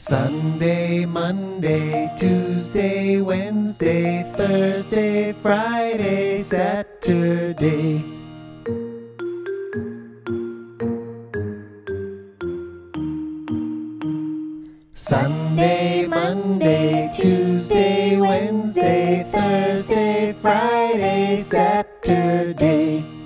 Sunday, Monday, Tuesday, Wednesday, Thursday, Friday, Saturday. Sunday, Monday, Tuesday, Wednesday, Thursday, Friday, Saturday.